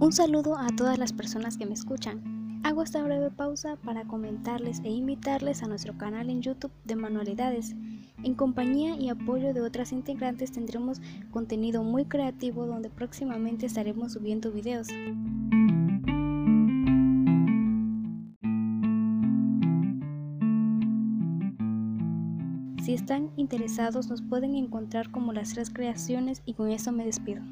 Un saludo a todas las personas que me escuchan. Hago esta breve pausa para comentarles e invitarles a nuestro canal en YouTube de Manualidades. En compañía y apoyo de otras integrantes tendremos contenido muy creativo donde próximamente estaremos subiendo videos. Si están interesados nos pueden encontrar como las tres creaciones y con eso me despido.